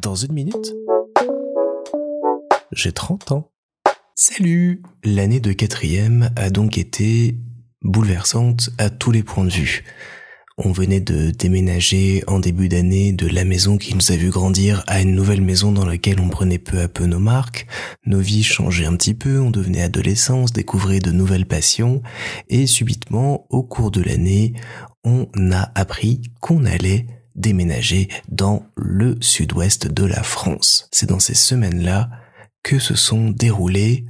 Dans une minute, j'ai 30 ans. Salut L'année de quatrième a donc été bouleversante à tous les points de vue. On venait de déménager en début d'année de la maison qui nous a vu grandir à une nouvelle maison dans laquelle on prenait peu à peu nos marques. Nos vies changeaient un petit peu, on devenait adolescents, on découvrait de nouvelles passions et subitement, au cours de l'année, on a appris qu'on allait déménager dans le sud-ouest de la France. C'est dans ces semaines-là que se sont déroulés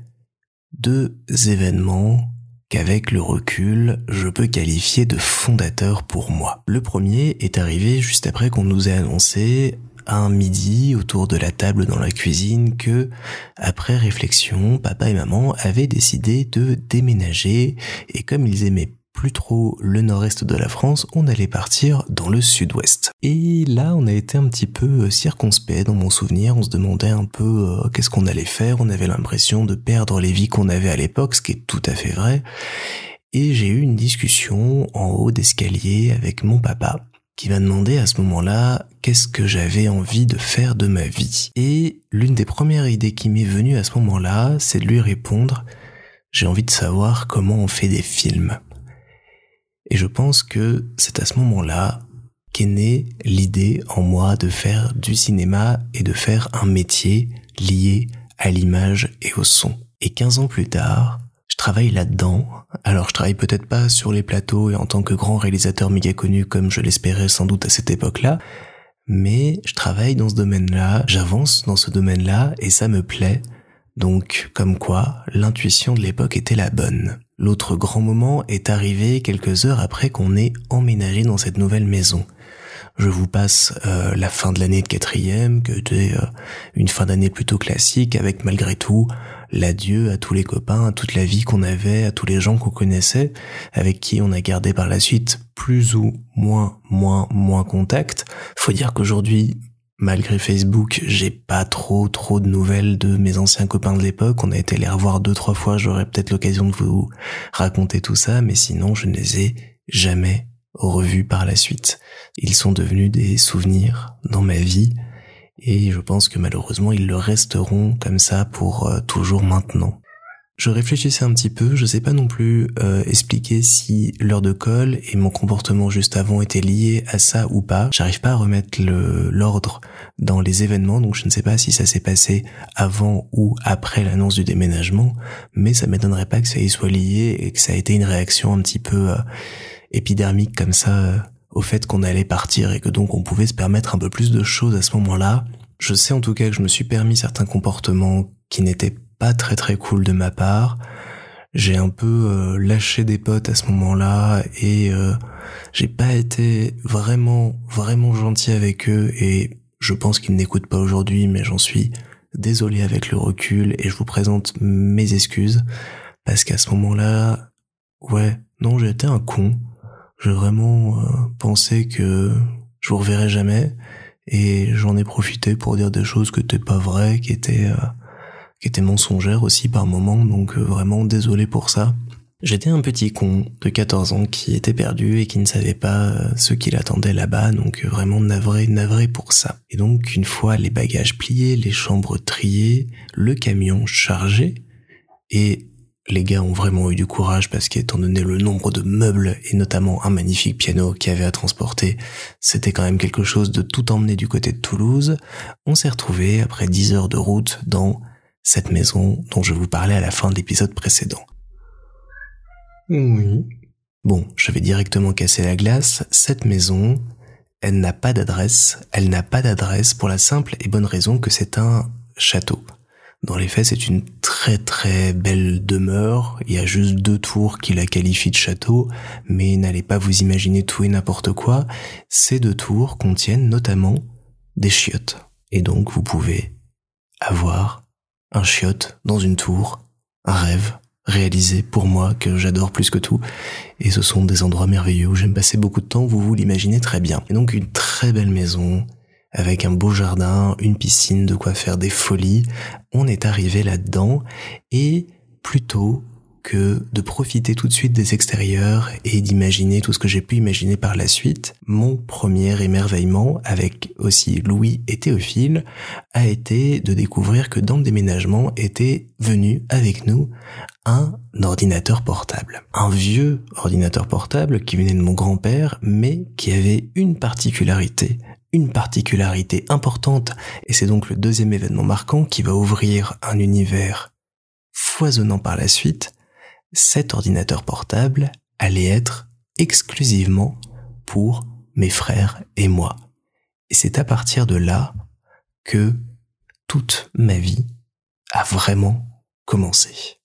deux événements qu'avec le recul, je peux qualifier de fondateur pour moi. Le premier est arrivé juste après qu'on nous ait annoncé un midi autour de la table dans la cuisine que, après réflexion, papa et maman avaient décidé de déménager et comme ils aimaient plus trop le nord-est de la France, on allait partir dans le sud-ouest. Et là, on a été un petit peu euh, circonspect dans mon souvenir, on se demandait un peu euh, qu'est-ce qu'on allait faire, on avait l'impression de perdre les vies qu'on avait à l'époque, ce qui est tout à fait vrai. Et j'ai eu une discussion en haut d'escalier avec mon papa, qui m'a demandé à ce moment-là qu'est-ce que j'avais envie de faire de ma vie. Et l'une des premières idées qui m'est venue à ce moment-là, c'est de lui répondre j'ai envie de savoir comment on fait des films. Et je pense que c'est à ce moment-là qu'est née l'idée en moi de faire du cinéma et de faire un métier lié à l'image et au son. Et 15 ans plus tard, je travaille là-dedans. Alors je travaille peut-être pas sur les plateaux et en tant que grand réalisateur méga connu comme je l'espérais sans doute à cette époque-là, mais je travaille dans ce domaine-là, j'avance dans ce domaine-là et ça me plaît. Donc comme quoi, l'intuition de l'époque était la bonne. L'autre grand moment est arrivé quelques heures après qu'on ait emménagé dans cette nouvelle maison. Je vous passe euh, la fin de l'année de quatrième, que était euh, une fin d'année plutôt classique, avec malgré tout l'adieu à tous les copains, à toute la vie qu'on avait, à tous les gens qu'on connaissait, avec qui on a gardé par la suite plus ou moins, moins, moins contact. Faut dire qu'aujourd'hui, Malgré Facebook, j'ai pas trop trop de nouvelles de mes anciens copains de l'époque. On a été les revoir deux trois fois. J'aurai peut-être l'occasion de vous raconter tout ça, mais sinon je ne les ai jamais revus par la suite. Ils sont devenus des souvenirs dans ma vie et je pense que malheureusement ils le resteront comme ça pour euh, toujours maintenant. Je réfléchissais un petit peu, je sais pas non plus euh, expliquer si l'heure de colle et mon comportement juste avant étaient liés à ça ou pas. J'arrive pas à remettre l'ordre dans les événements, donc je ne sais pas si ça s'est passé avant ou après l'annonce du déménagement, mais ça m'étonnerait pas que ça y soit lié et que ça a été une réaction un petit peu euh, épidermique comme ça euh, au fait qu'on allait partir et que donc on pouvait se permettre un peu plus de choses à ce moment-là. Je sais en tout cas que je me suis permis certains comportements qui n'étaient pas très très cool de ma part. J'ai un peu euh, lâché des potes à ce moment-là et euh, j'ai pas été vraiment vraiment gentil avec eux et je pense qu'ils n'écoutent pas aujourd'hui mais j'en suis désolé avec le recul et je vous présente mes excuses parce qu'à ce moment-là ouais non j'ai été un con j'ai vraiment euh, pensé que je vous reverrai jamais et j'en ai profité pour dire des choses qui étaient pas vraies qui étaient qui était mensongère aussi par moments, donc euh, vraiment désolé pour ça. J'étais un petit con de 14 ans qui était perdu et qui ne savait pas euh, ce qu'il attendait là-bas, donc euh, vraiment navré, navré pour ça. Et donc une fois les bagages pliés, les chambres triées, le camion chargé, et les gars ont vraiment eu du courage parce qu'étant donné le nombre de meubles et notamment un magnifique piano qui avait à transporter, c'était quand même quelque chose de tout emmener du côté de Toulouse, on s'est retrouvé après 10 heures de route dans cette maison dont je vous parlais à la fin de l'épisode précédent. Oui. Bon, je vais directement casser la glace. Cette maison, elle n'a pas d'adresse. Elle n'a pas d'adresse pour la simple et bonne raison que c'est un château. Dans les faits, c'est une très très belle demeure. Il y a juste deux tours qui la qualifient de château, mais n'allez pas vous imaginer tout et n'importe quoi. Ces deux tours contiennent notamment des chiottes. Et donc, vous pouvez avoir un chiotte dans une tour, un rêve réalisé pour moi que j'adore plus que tout. Et ce sont des endroits merveilleux où j'aime passer beaucoup de temps, vous vous l'imaginez très bien. Et donc une très belle maison, avec un beau jardin, une piscine, de quoi faire des folies. On est arrivé là-dedans et plutôt que de profiter tout de suite des extérieurs et d'imaginer tout ce que j'ai pu imaginer par la suite, mon premier émerveillement avec aussi Louis et Théophile a été de découvrir que dans le déménagement était venu avec nous un ordinateur portable. Un vieux ordinateur portable qui venait de mon grand-père mais qui avait une particularité une particularité importante, et c'est donc le deuxième événement marquant qui va ouvrir un univers foisonnant par la suite, cet ordinateur portable allait être exclusivement pour mes frères et moi. Et c'est à partir de là que toute ma vie a vraiment commencé.